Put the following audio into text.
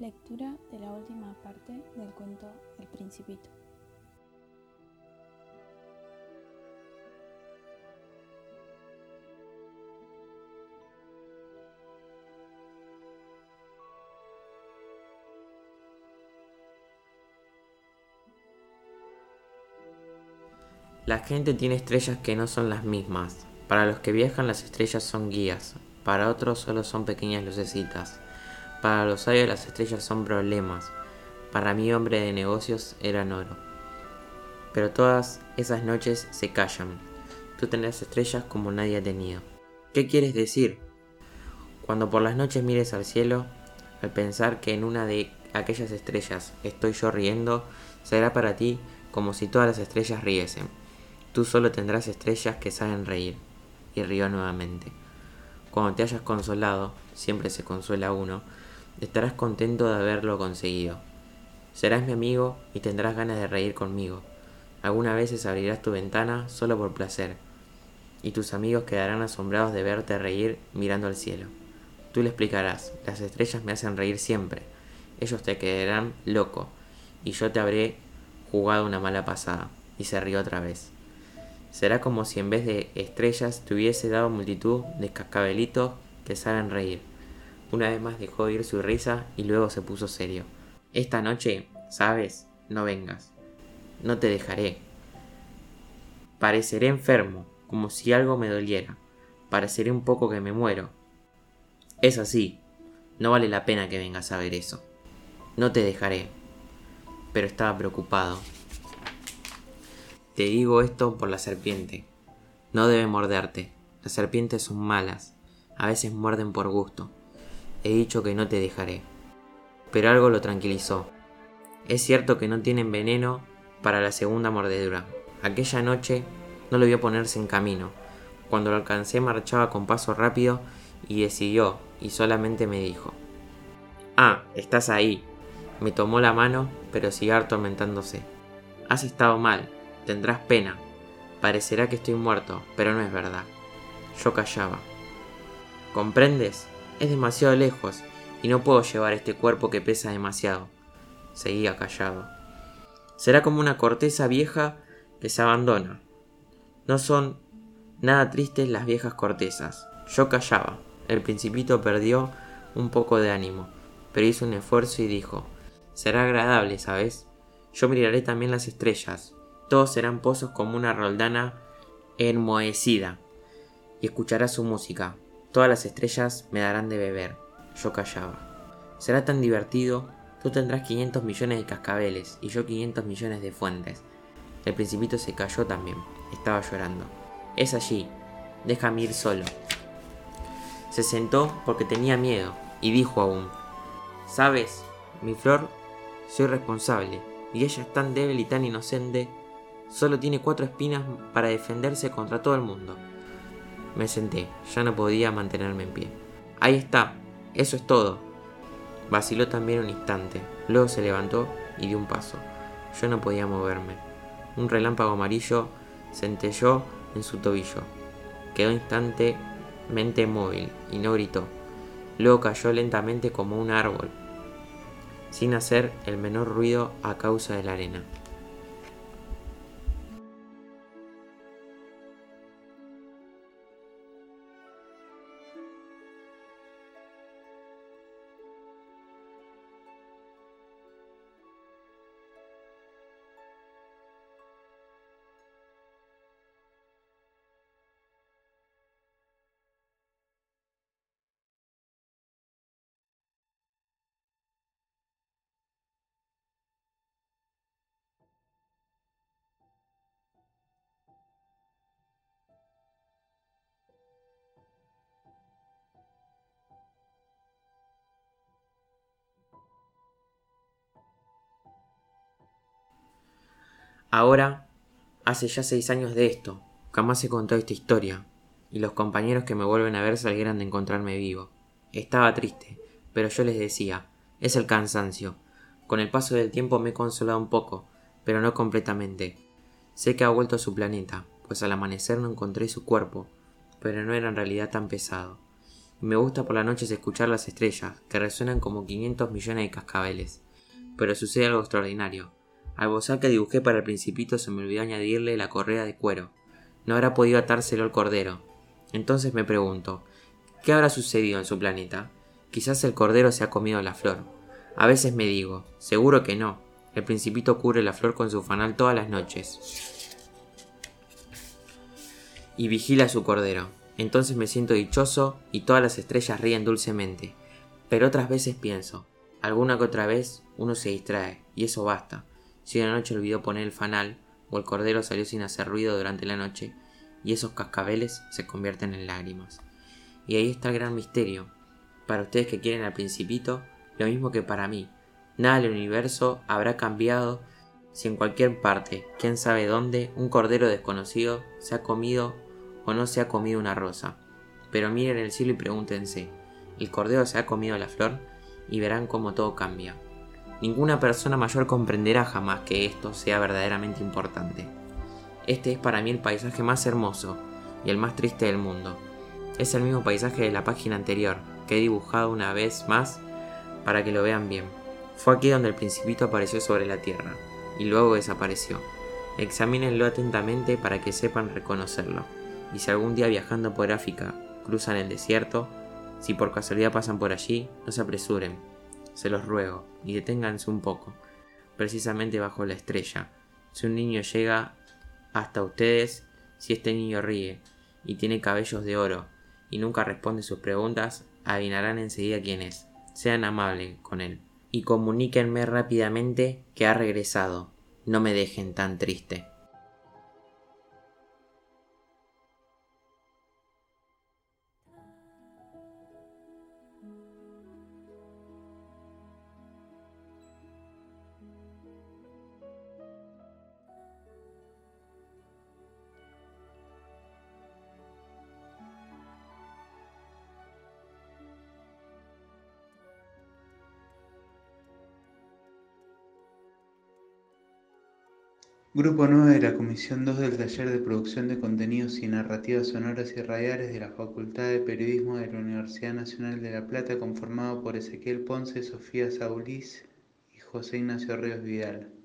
Lectura de la última parte del cuento El Principito. La gente tiene estrellas que no son las mismas. Para los que viajan las estrellas son guías, para otros solo son pequeñas lucecitas. Para los sabios las estrellas son problemas. Para mí hombre de negocios eran oro. Pero todas esas noches se callan. Tú tendrás estrellas como nadie ha tenido. ¿Qué quieres decir? Cuando por las noches mires al cielo, al pensar que en una de aquellas estrellas estoy yo riendo, será para ti como si todas las estrellas riesen. Tú solo tendrás estrellas que saben reír. Y rió nuevamente. Cuando te hayas consolado, siempre se consuela uno, estarás contento de haberlo conseguido. Serás mi amigo y tendrás ganas de reír conmigo. Algunas veces abrirás tu ventana solo por placer, y tus amigos quedarán asombrados de verte reír mirando al cielo. Tú le explicarás, las estrellas me hacen reír siempre. Ellos te quedarán loco, y yo te habré jugado una mala pasada. Y se rió otra vez. Será como si en vez de estrellas te hubiese dado multitud de cascabelitos que saben reír. Una vez más dejó oír su risa y luego se puso serio. Esta noche, sabes, no vengas. No te dejaré. Pareceré enfermo, como si algo me doliera. Pareceré un poco que me muero. Es así. No vale la pena que vengas a ver eso. No te dejaré. Pero estaba preocupado. Te digo esto por la serpiente. No debe morderte. Las serpientes son malas. A veces muerden por gusto. He dicho que no te dejaré. Pero algo lo tranquilizó. Es cierto que no tienen veneno para la segunda mordedura. Aquella noche no lo vio ponerse en camino. Cuando lo alcancé marchaba con paso rápido y decidió y solamente me dijo. Ah, estás ahí. Me tomó la mano, pero siguió atormentándose. Has estado mal, tendrás pena. Parecerá que estoy muerto, pero no es verdad. Yo callaba. ¿Comprendes? Es demasiado lejos y no puedo llevar este cuerpo que pesa demasiado. Seguía callado. Será como una corteza vieja que se abandona. No son nada tristes las viejas cortezas. Yo callaba. El principito perdió un poco de ánimo, pero hizo un esfuerzo y dijo, será agradable, ¿sabes? Yo miraré también las estrellas, todos serán pozos como una roldana enmohecida, y escucharás su música. Todas las estrellas me darán de beber. Yo callaba. Será tan divertido. Tú tendrás 500 millones de cascabeles y yo 500 millones de fuentes. El principito se cayó también. Estaba llorando. Es allí. Déjame ir solo. Se sentó porque tenía miedo y dijo aún. Sabes, mi flor, soy responsable y ella es tan débil y tan inocente Solo tiene cuatro espinas para defenderse contra todo el mundo. Me senté, ya no podía mantenerme en pie. Ahí está, eso es todo. Vaciló también un instante, luego se levantó y dio un paso. Yo no podía moverme. Un relámpago amarillo centelló en su tobillo. Quedó instantemente móvil y no gritó. Luego cayó lentamente como un árbol, sin hacer el menor ruido a causa de la arena. Ahora, hace ya seis años de esto, jamás se contó esta historia, y los compañeros que me vuelven a ver salieran de encontrarme vivo. Estaba triste, pero yo les decía, es el cansancio. Con el paso del tiempo me he consolado un poco, pero no completamente. Sé que ha vuelto a su planeta, pues al amanecer no encontré su cuerpo, pero no era en realidad tan pesado. me gusta por las noches escuchar las estrellas, que resuenan como 500 millones de cascabeles. Pero sucede algo extraordinario. Al bozal que dibujé para el principito se me olvidó añadirle la correa de cuero. No habrá podido atárselo al cordero. Entonces me pregunto, ¿qué habrá sucedido en su planeta? Quizás el cordero se ha comido la flor. A veces me digo, seguro que no. El principito cubre la flor con su fanal todas las noches. Y vigila a su cordero. Entonces me siento dichoso y todas las estrellas ríen dulcemente. Pero otras veces pienso, alguna que otra vez uno se distrae, y eso basta. Si una noche olvidó poner el fanal, o el cordero salió sin hacer ruido durante la noche, y esos cascabeles se convierten en lágrimas. Y ahí está el gran misterio. Para ustedes que quieren al principito, lo mismo que para mí. Nada del universo habrá cambiado si en cualquier parte, quién sabe dónde, un cordero desconocido se ha comido o no se ha comido una rosa. Pero miren el cielo y pregúntense, ¿el cordero se ha comido la flor? Y verán cómo todo cambia. Ninguna persona mayor comprenderá jamás que esto sea verdaderamente importante. Este es para mí el paisaje más hermoso y el más triste del mundo. Es el mismo paisaje de la página anterior, que he dibujado una vez más para que lo vean bien. Fue aquí donde el principito apareció sobre la tierra, y luego desapareció. Examínenlo atentamente para que sepan reconocerlo y si algún día viajando por África cruzan el desierto, si por casualidad pasan por allí, no se apresuren, se los ruego, y deténganse un poco, precisamente bajo la estrella. Si un niño llega hasta ustedes, si este niño ríe y tiene cabellos de oro y nunca responde sus preguntas, adivinarán enseguida quién es. Sean amables con él y comuníquenme rápidamente que ha regresado. No me dejen tan triste. Grupo 9 de la Comisión 2 del Taller de Producción de Contenidos y Narrativas Sonoras y Radiales de la Facultad de Periodismo de la Universidad Nacional de La Plata, conformado por Ezequiel Ponce, Sofía Saulís y José Ignacio Ríos Vidal.